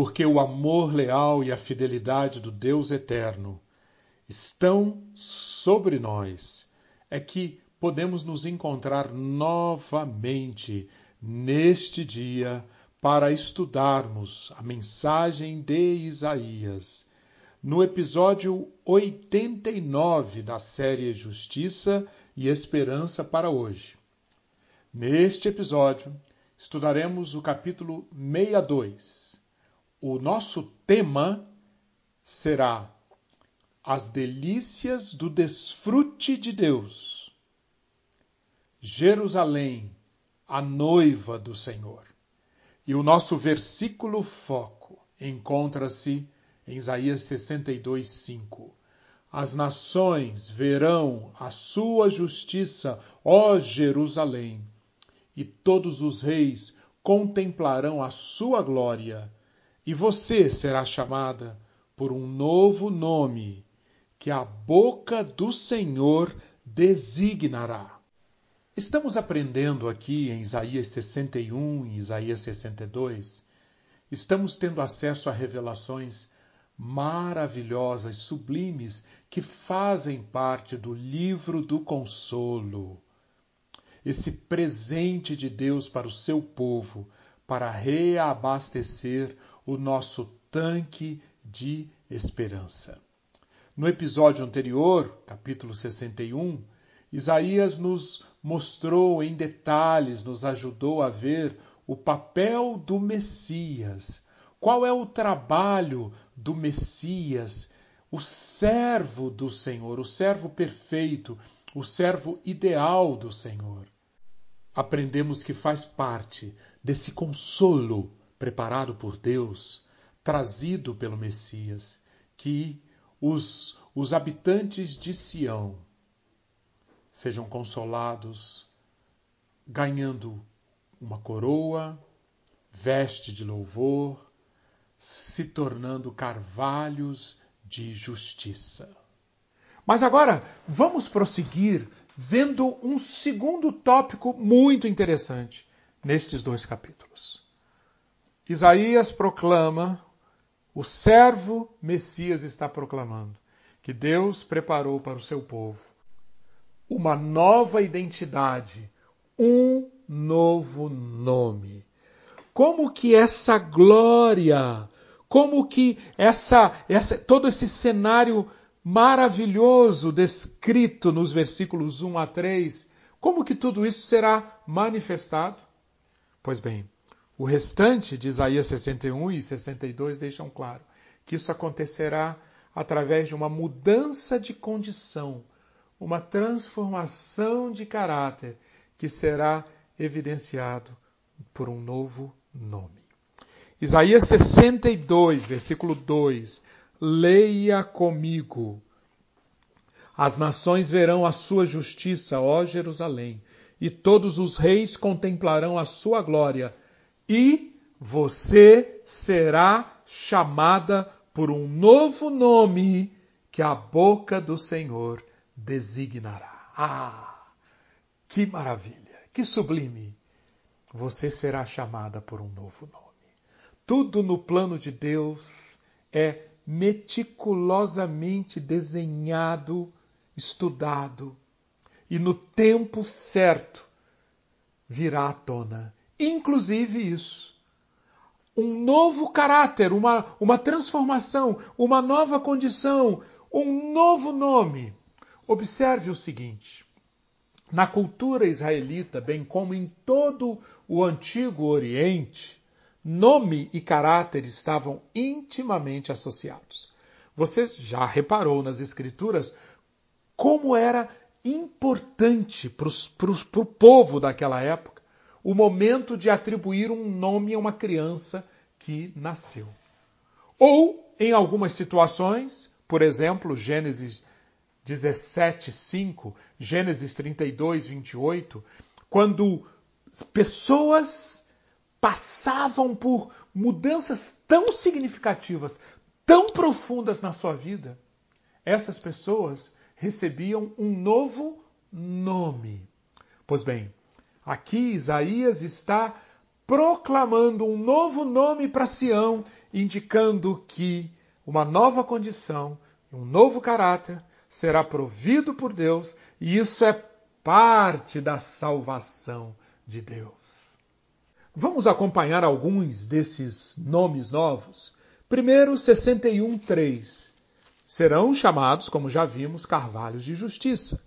porque o amor leal e a fidelidade do Deus eterno estão sobre nós, é que podemos nos encontrar novamente neste dia para estudarmos a mensagem de Isaías. No episódio 89 da série Justiça e Esperança para hoje. Neste episódio, estudaremos o capítulo 62. O nosso tema será As delícias do desfrute de Deus. Jerusalém, a noiva do Senhor. E o nosso versículo foco encontra-se em Isaías 62, 5. As nações verão a sua justiça, ó Jerusalém, e todos os reis contemplarão a sua glória, e você será chamada por um novo nome que a boca do Senhor designará. Estamos aprendendo aqui em Isaías 61 e Isaías 62, estamos tendo acesso a revelações maravilhosas, sublimes, que fazem parte do livro do consolo. Esse presente de Deus para o seu povo, para reabastecer o nosso tanque de esperança. No episódio anterior, capítulo 61, Isaías nos mostrou em detalhes, nos ajudou a ver o papel do Messias. Qual é o trabalho do Messias, o servo do Senhor, o servo perfeito, o servo ideal do Senhor? Aprendemos que faz parte desse consolo preparado por Deus, trazido pelo Messias, que os, os habitantes de Sião sejam consolados, ganhando uma coroa, veste de louvor, se tornando carvalhos de justiça. Mas agora vamos prosseguir vendo um segundo tópico muito interessante nestes dois capítulos. Isaías proclama, o servo Messias está proclamando, que Deus preparou para o seu povo uma nova identidade, um novo nome. Como que essa glória, como que essa, essa todo esse cenário maravilhoso descrito nos versículos 1 a 3, como que tudo isso será manifestado? Pois bem, o restante de Isaías 61 e 62 deixam claro que isso acontecerá através de uma mudança de condição uma transformação de caráter que será evidenciado por um novo nome. Isaías 62, versículo 2. Leia comigo. As nações verão a sua justiça, ó Jerusalém, e todos os reis contemplarão a sua glória, e você será chamada por um novo nome que a boca do Senhor designará. Ah, que maravilha, que sublime! Você será chamada por um novo nome. Tudo no plano de Deus é meticulosamente desenhado, estudado, e no tempo certo virá à tona. Inclusive isso. Um novo caráter, uma, uma transformação, uma nova condição, um novo nome Observe o seguinte: na cultura israelita, bem como em todo o antigo Oriente, nome e caráter estavam intimamente associados. Você já reparou nas Escrituras como era importante para o povo daquela época o momento de atribuir um nome a uma criança que nasceu. Ou, em algumas situações, por exemplo, Gênesis 17:5, Gênesis 32, 28, quando pessoas passavam por mudanças tão significativas, tão profundas na sua vida, essas pessoas recebiam um novo nome. Pois bem, aqui Isaías está proclamando um novo nome para Sião, indicando que uma nova condição, um novo caráter será provido por Deus, e isso é parte da salvação de Deus. Vamos acompanhar alguns desses nomes novos. Primeiro, 61.3. Serão chamados, como já vimos, carvalhos de justiça.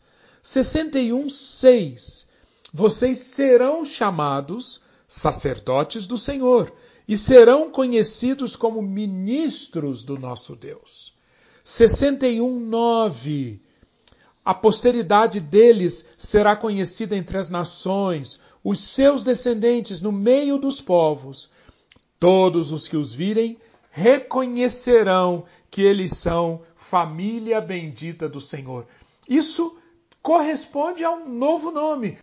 61.6. Vocês serão chamados sacerdotes do Senhor e serão conhecidos como ministros do nosso Deus. 61.9 a posteridade deles será conhecida entre as nações, os seus descendentes no meio dos povos. Todos os que os virem reconhecerão que eles são família bendita do Senhor. Isso corresponde a um novo nome.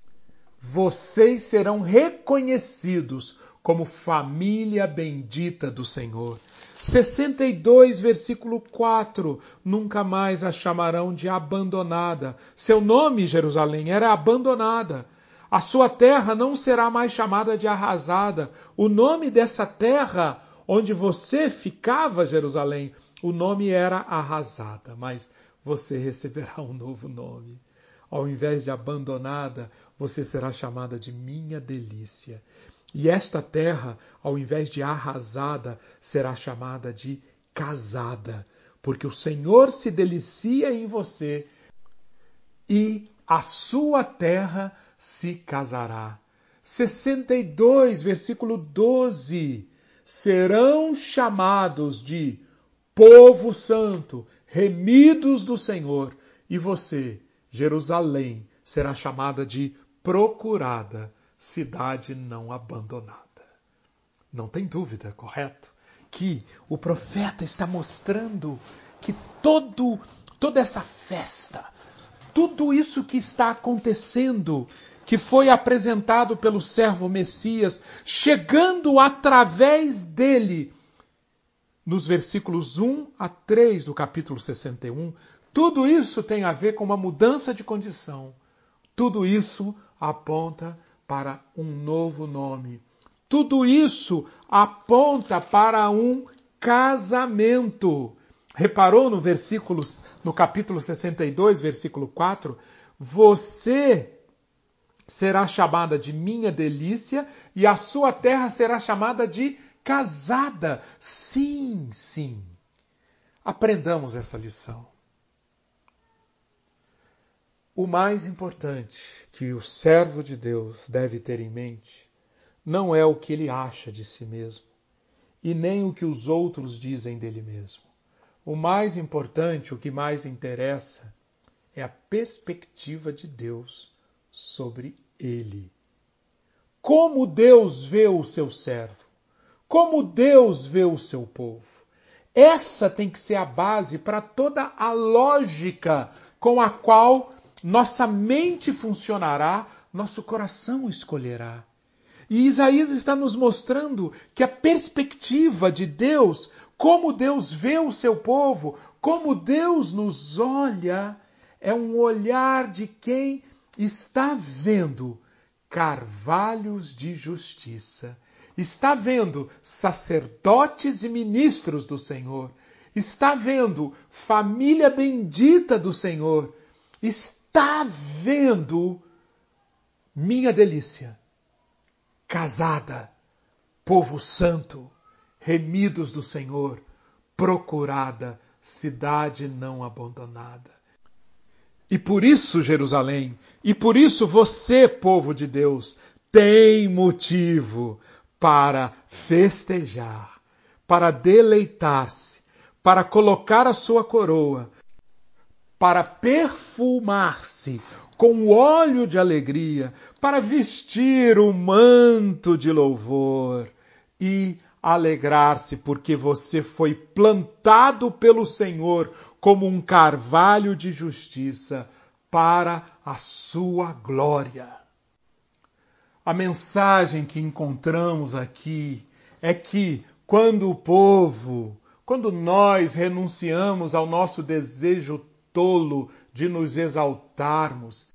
Vocês serão reconhecidos como família bendita do Senhor. 62, versículo 4. Nunca mais a chamarão de abandonada. Seu nome, Jerusalém, era abandonada. A sua terra não será mais chamada de arrasada. O nome dessa terra onde você ficava, Jerusalém, o nome era arrasada, mas você receberá um novo nome. Ao invés de abandonada, você será chamada de minha delícia. E esta terra, ao invés de arrasada, será chamada de casada, porque o Senhor se delicia em você e a sua terra se casará. 62, versículo 12. Serão chamados de povo santo, remidos do Senhor, e você, Jerusalém, será chamada de procurada cidade não abandonada. Não tem dúvida, correto? Que o profeta está mostrando que todo, toda essa festa, tudo isso que está acontecendo, que foi apresentado pelo servo Messias, chegando através dele, nos versículos 1 a 3 do capítulo 61, tudo isso tem a ver com uma mudança de condição. Tudo isso aponta para um novo nome. Tudo isso aponta para um casamento. Reparou no versículo, no capítulo 62, versículo 4? Você será chamada de minha delícia e a sua terra será chamada de casada. Sim, sim. Aprendamos essa lição. O mais importante que o servo de Deus deve ter em mente não é o que ele acha de si mesmo e nem o que os outros dizem dele mesmo. O mais importante, o que mais interessa, é a perspectiva de Deus sobre ele. Como Deus vê o seu servo? Como Deus vê o seu povo? Essa tem que ser a base para toda a lógica com a qual nossa mente funcionará, nosso coração escolherá. E Isaías está nos mostrando que a perspectiva de Deus, como Deus vê o seu povo, como Deus nos olha, é um olhar de quem está vendo carvalhos de justiça, está vendo sacerdotes e ministros do Senhor, está vendo família bendita do Senhor, está está vendo minha delícia, casada, povo santo, remidos do Senhor, procurada, cidade não abandonada. E por isso, Jerusalém, e por isso você, povo de Deus, tem motivo para festejar, para deleitar-se, para colocar a sua coroa, para perfumar-se com óleo de alegria, para vestir o manto de louvor e alegrar-se porque você foi plantado pelo Senhor como um carvalho de justiça para a sua glória. A mensagem que encontramos aqui é que quando o povo, quando nós renunciamos ao nosso desejo tolo de nos exaltarmos,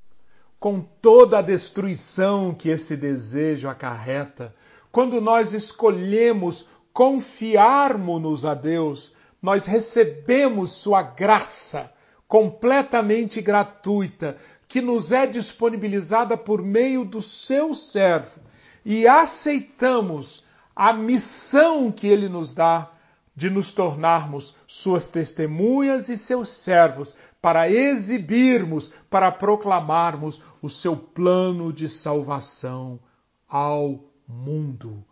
com toda a destruição que esse desejo acarreta, quando nós escolhemos confiarmos-nos a Deus, nós recebemos Sua graça completamente gratuita, que nos é disponibilizada por meio do seu servo, e aceitamos a missão que ele nos dá de nos tornarmos suas testemunhas e seus servos, para exibirmos, para proclamarmos o seu plano de salvação ao mundo.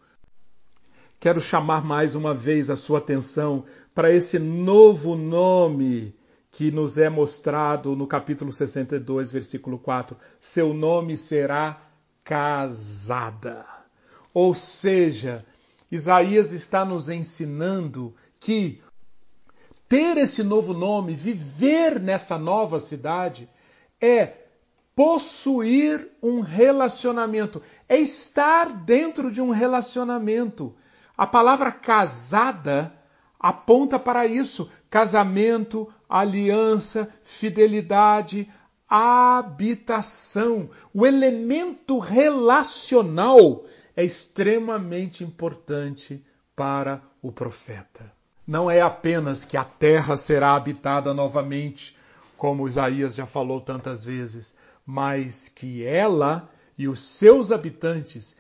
Quero chamar mais uma vez a sua atenção para esse novo nome que nos é mostrado no capítulo 62, versículo 4. Seu nome será casada. Ou seja, Isaías está nos ensinando que ter esse novo nome, viver nessa nova cidade, é possuir um relacionamento, é estar dentro de um relacionamento. A palavra casada aponta para isso: casamento, aliança, fidelidade, habitação. O elemento relacional é extremamente importante para o profeta. Não é apenas que a terra será habitada novamente, como Isaías já falou tantas vezes, mas que ela e os seus habitantes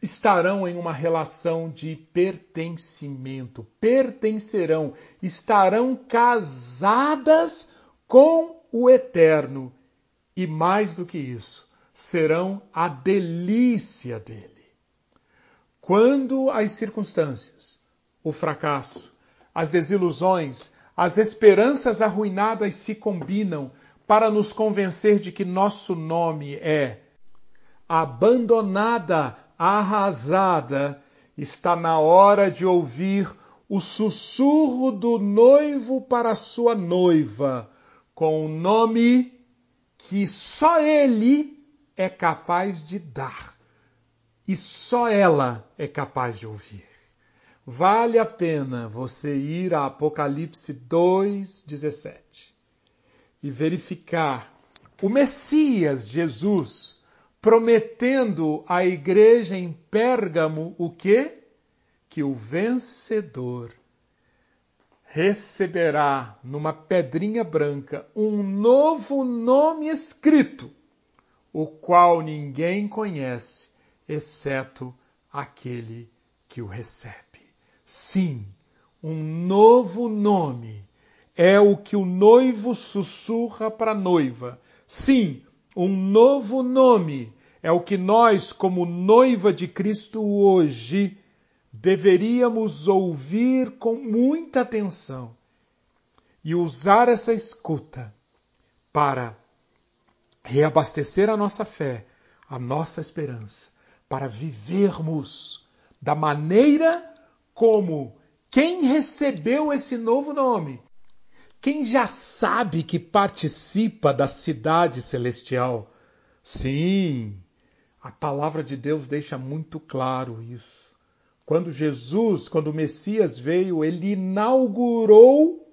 estarão em uma relação de pertencimento, pertencerão, estarão casadas com o eterno e mais do que isso, serão a delícia dele. Quando as circunstâncias, o fracasso, as desilusões, as esperanças arruinadas se combinam para nos convencer de que nosso nome é abandonada, arrasada, está na hora de ouvir o sussurro do noivo para sua noiva, com o nome que só ele é capaz de dar e só ela é capaz de ouvir. Vale a pena você ir a Apocalipse 2:17 e verificar o Messias Jesus prometendo à igreja em Pérgamo o quê? Que o vencedor receberá numa pedrinha branca um novo nome escrito, o qual ninguém conhece exceto aquele que o recebe. Sim, um novo nome é o que o noivo sussurra para a noiva. Sim, um novo nome é o que nós, como noiva de Cristo hoje, deveríamos ouvir com muita atenção e usar essa escuta para reabastecer a nossa fé, a nossa esperança para vivermos da maneira como quem recebeu esse novo nome, quem já sabe que participa da cidade celestial. Sim, a palavra de Deus deixa muito claro isso. Quando Jesus, quando o Messias veio, ele inaugurou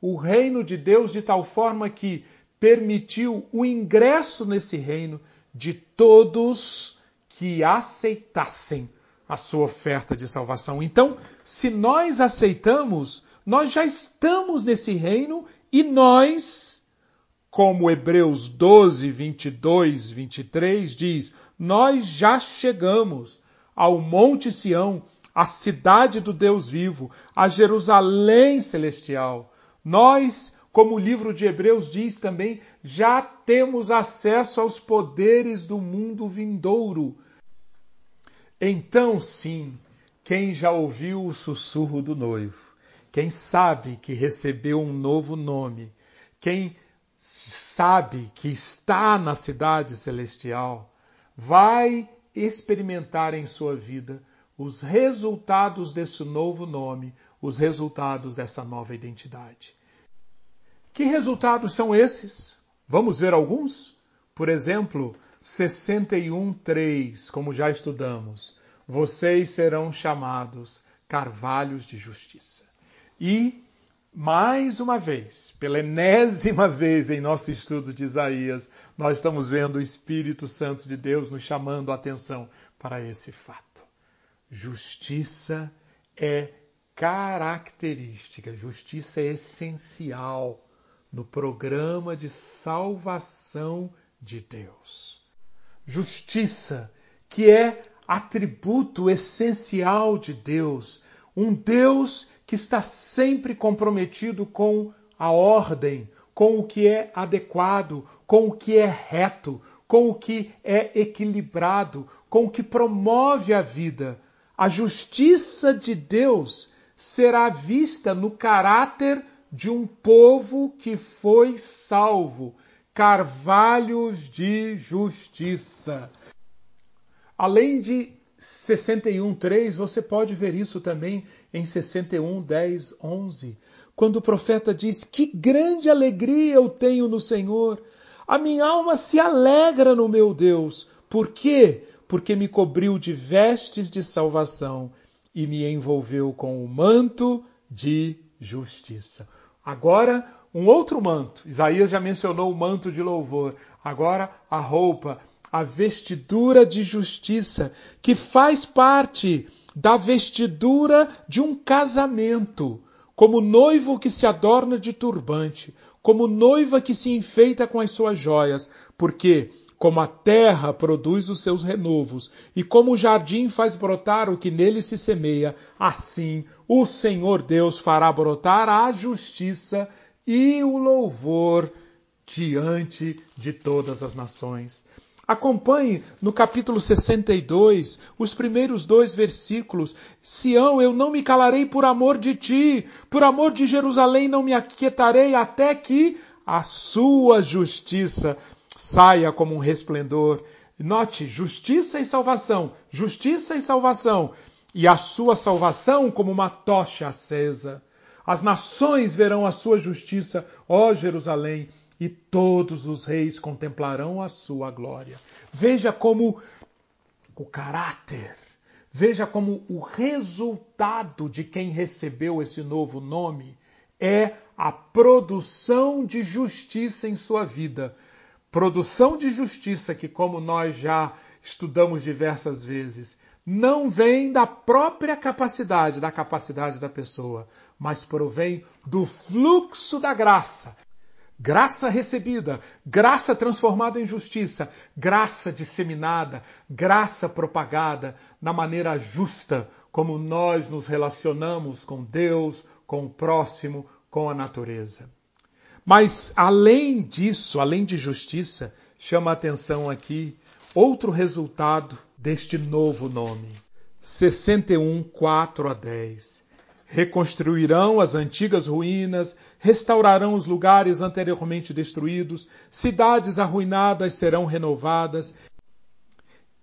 o reino de Deus de tal forma que permitiu o ingresso nesse reino de todos que aceitassem a sua oferta de salvação. Então, se nós aceitamos, nós já estamos nesse reino e nós, como Hebreus 12, 22, 23 diz, nós já chegamos ao Monte Sião, à cidade do Deus vivo, a Jerusalém celestial. Nós, como o livro de Hebreus diz também, já temos acesso aos poderes do mundo vindouro. Então, sim, quem já ouviu o sussurro do noivo, quem sabe que recebeu um novo nome, quem sabe que está na cidade celestial, vai experimentar em sua vida os resultados desse novo nome, os resultados dessa nova identidade. Que resultados são esses? Vamos ver alguns? Por exemplo, 61:3, como já estudamos, vocês serão chamados carvalhos de justiça. E mais uma vez, pela enésima vez em nosso estudo de Isaías, nós estamos vendo o Espírito Santo de Deus nos chamando a atenção para esse fato. Justiça é característica, justiça é essencial no programa de salvação de Deus. Justiça, que é atributo essencial de Deus, um Deus que está sempre comprometido com a ordem, com o que é adequado, com o que é reto, com o que é equilibrado, com o que promove a vida. A justiça de Deus será vista no caráter de um povo que foi salvo, carvalhos de justiça. Além de 61:3, você pode ver isso também em 61, 10, 11, quando o profeta diz: Que grande alegria eu tenho no Senhor, a minha alma se alegra no meu Deus. Por quê? Porque me cobriu de vestes de salvação e me envolveu com o manto de justiça. Agora, um outro manto. Isaías já mencionou o manto de louvor. Agora, a roupa, a vestidura de justiça, que faz parte da vestidura de um casamento, como noivo que se adorna de turbante, como noiva que se enfeita com as suas joias, porque como a terra produz os seus renovos, e como o jardim faz brotar o que nele se semeia, assim o Senhor Deus fará brotar a justiça e o louvor diante de todas as nações. Acompanhe no capítulo 62 os primeiros dois versículos. Sião, eu não me calarei por amor de ti, por amor de Jerusalém não me aquietarei até que a sua justiça saia como um resplendor. Note, justiça e salvação, justiça e salvação, e a sua salvação como uma tocha acesa. As nações verão a sua justiça, ó Jerusalém, e todos os reis contemplarão a sua glória. Veja como o caráter, veja como o resultado de quem recebeu esse novo nome é a produção de justiça em sua vida. Produção de justiça que, como nós já estudamos diversas vezes, não vem da própria capacidade, da capacidade da pessoa, mas provém do fluxo da graça Graça recebida, graça transformada em justiça, graça disseminada, graça propagada na maneira justa como nós nos relacionamos com Deus, com o próximo, com a natureza. Mas além disso, além de justiça, chama a atenção aqui outro resultado deste novo nome. 61, 4 a 10 reconstruirão as antigas ruínas, restaurarão os lugares anteriormente destruídos, cidades arruinadas serão renovadas,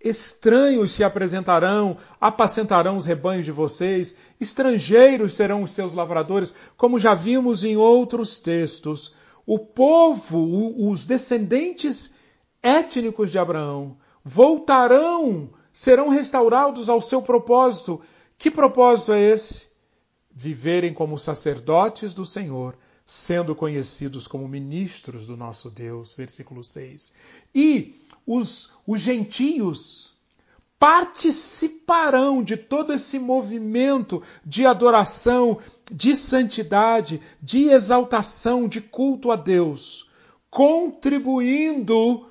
estranhos se apresentarão, apacentarão os rebanhos de vocês, estrangeiros serão os seus lavradores, como já vimos em outros textos. O povo, os descendentes étnicos de Abraão, voltarão, serão restaurados ao seu propósito. Que propósito é esse? viverem como sacerdotes do Senhor, sendo conhecidos como ministros do nosso Deus. Versículo 6. E os, os gentios participarão de todo esse movimento de adoração, de santidade, de exaltação, de culto a Deus, contribuindo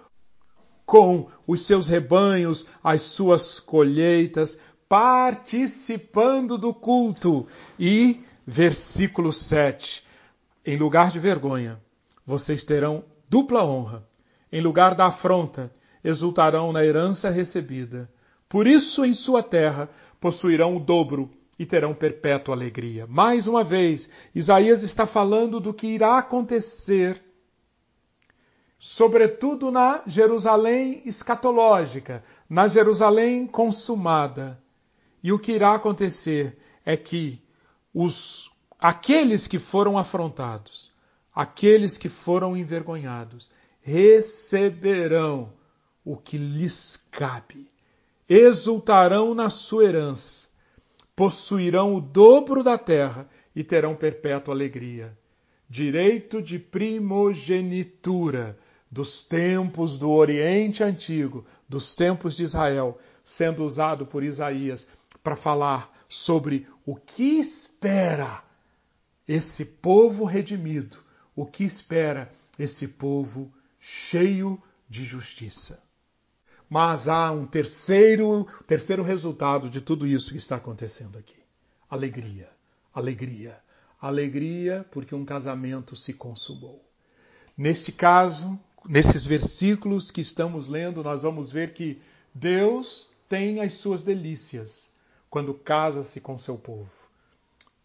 com os seus rebanhos, as suas colheitas, participando do culto. E, versículo 7, em lugar de vergonha, vocês terão dupla honra. Em lugar da afronta, exultarão na herança recebida. Por isso, em sua terra, possuirão o dobro e terão perpétua alegria. Mais uma vez, Isaías está falando do que irá acontecer, sobretudo na Jerusalém escatológica, na Jerusalém consumada. E o que irá acontecer é que os aqueles que foram afrontados, aqueles que foram envergonhados, receberão o que lhes cabe, exultarão na sua herança, possuirão o dobro da terra e terão perpétua alegria. Direito de primogenitura dos tempos do Oriente Antigo, dos tempos de Israel, sendo usado por Isaías para falar sobre o que espera esse povo redimido, o que espera esse povo cheio de justiça. Mas há um terceiro, terceiro resultado de tudo isso que está acontecendo aqui. Alegria, alegria, alegria porque um casamento se consumou. Neste caso, nesses versículos que estamos lendo, nós vamos ver que Deus tem as suas delícias quando casa-se com seu povo.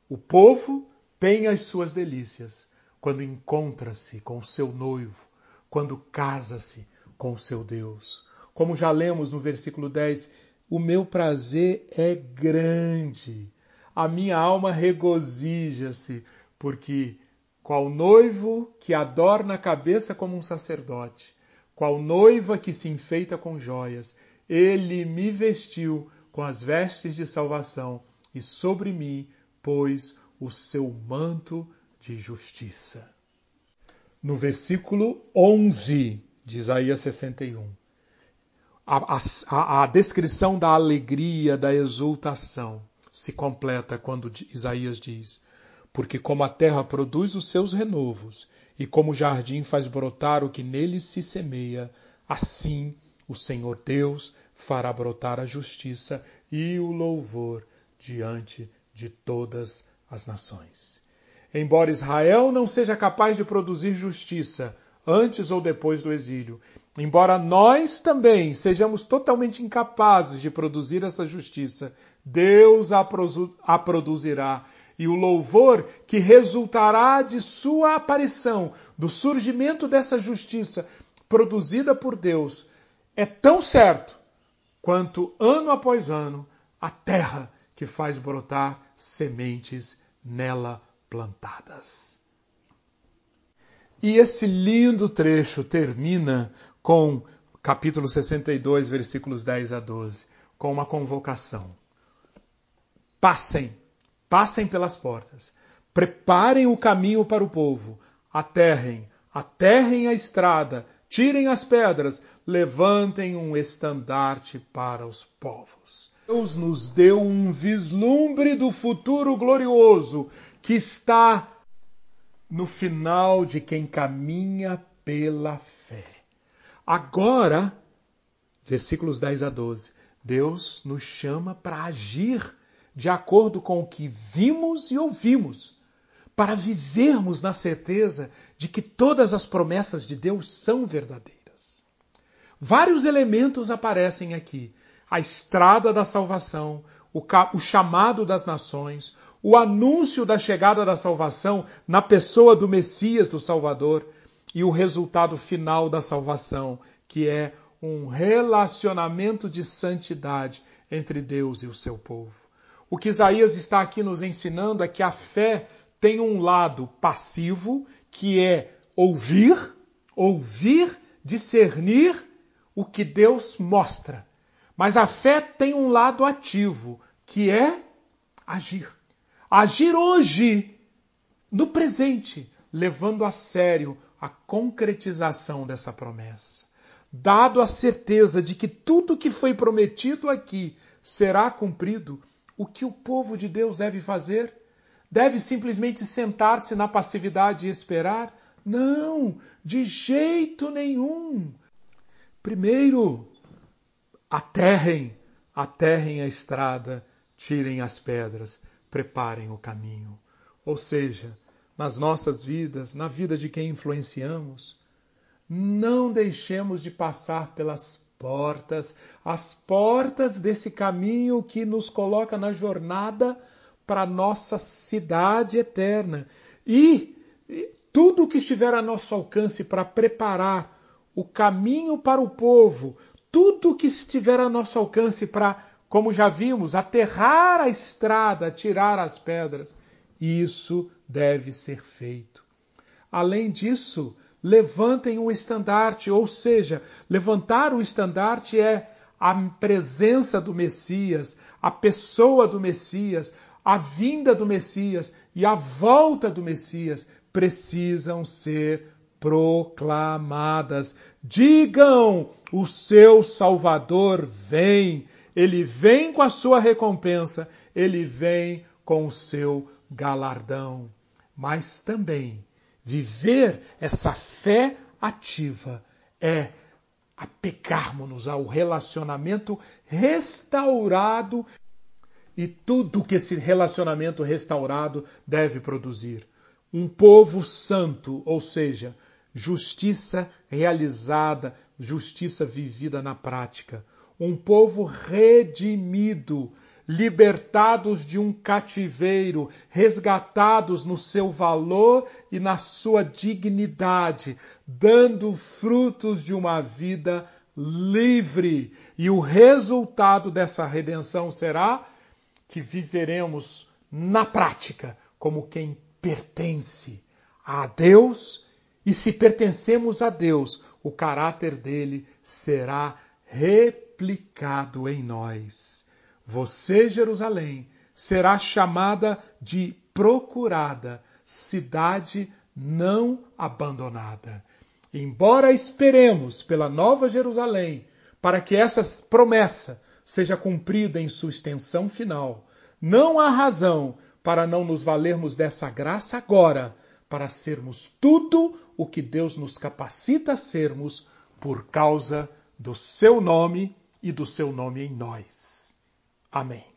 O povo tem as suas delícias quando encontra-se com seu noivo, quando casa-se com seu Deus. Como já lemos no versículo 10, o meu prazer é grande, a minha alma regozija-se, porque qual noivo que adorna a cabeça como um sacerdote, qual noiva que se enfeita com joias, ele me vestiu com as vestes de salvação e sobre mim pôs o seu manto de justiça. No versículo 11 de Isaías 61, a, a, a descrição da alegria, da exultação, se completa quando Isaías diz: porque como a terra produz os seus renovos, e como o jardim faz brotar o que nele se semeia, assim o Senhor Deus fará brotar a justiça e o louvor diante de todas as nações. Embora Israel não seja capaz de produzir justiça antes ou depois do exílio, embora nós também sejamos totalmente incapazes de produzir essa justiça, Deus a, produzirá e o louvor que resultará de sua aparição, do surgimento dessa justiça produzida por Deus, é tão certo quanto ano após ano a terra que faz brotar sementes nela plantadas. E esse lindo trecho termina com capítulo 62, versículos 10 a 12, com uma convocação. Passem Passem pelas portas. Preparem o caminho para o povo. Aterrem, aterrem a estrada. Tirem as pedras. Levantem um estandarte para os povos. Deus nos deu um vislumbre do futuro glorioso que está no final de quem caminha pela fé. Agora, versículos 10 a 12, Deus nos chama para agir de acordo com o que vimos e ouvimos, para vivermos na certeza de que todas as promessas de Deus são verdadeiras. Vários elementos aparecem aqui: a estrada da salvação, o, o chamado das nações, o anúncio da chegada da salvação na pessoa do Messias, do Salvador, e o resultado final da salvação, que é um relacionamento de santidade entre Deus e o seu povo. O que Isaías está aqui nos ensinando é que a fé tem um lado passivo, que é ouvir, ouvir, discernir o que Deus mostra. Mas a fé tem um lado ativo, que é agir. Agir hoje, no presente, levando a sério a concretização dessa promessa. Dado a certeza de que tudo que foi prometido aqui será cumprido, o que o povo de Deus deve fazer? Deve simplesmente sentar-se na passividade e esperar? Não, de jeito nenhum. Primeiro, aterrem, aterrem a estrada, tirem as pedras, preparem o caminho. Ou seja, nas nossas vidas, na vida de quem influenciamos, não deixemos de passar pelas portas, as portas desse caminho que nos coloca na jornada para nossa cidade eterna. E tudo o que estiver a nosso alcance para preparar o caminho para o povo, tudo o que estiver a nosso alcance para, como já vimos, aterrar a estrada, tirar as pedras, isso deve ser feito. Além disso, levantem o estandarte, ou seja, levantar o estandarte é a presença do Messias, a pessoa do Messias, a vinda do Messias e a volta do Messias precisam ser proclamadas. Digam: o seu Salvador vem, ele vem com a sua recompensa, ele vem com o seu galardão. Mas também viver essa fé ativa é apegarmos-nos ao relacionamento restaurado e tudo que esse relacionamento restaurado deve produzir. Um povo santo, ou seja, justiça realizada, justiça vivida na prática. Um povo redimido, libertados de um cativeiro, resgatados no seu valor e na sua dignidade, dando frutos de uma vida livre. E o resultado dessa redenção será que viveremos na prática como quem pertence a Deus, e se pertencemos a Deus, o caráter dele será replicado em nós. Você, Jerusalém, será chamada de procurada, cidade não abandonada. Embora esperemos pela Nova Jerusalém, para que essa promessa seja cumprida em sua extensão final, não há razão para não nos valermos dessa graça agora, para sermos tudo o que Deus nos capacita a sermos por causa do seu nome e do seu nome em nós. Amém.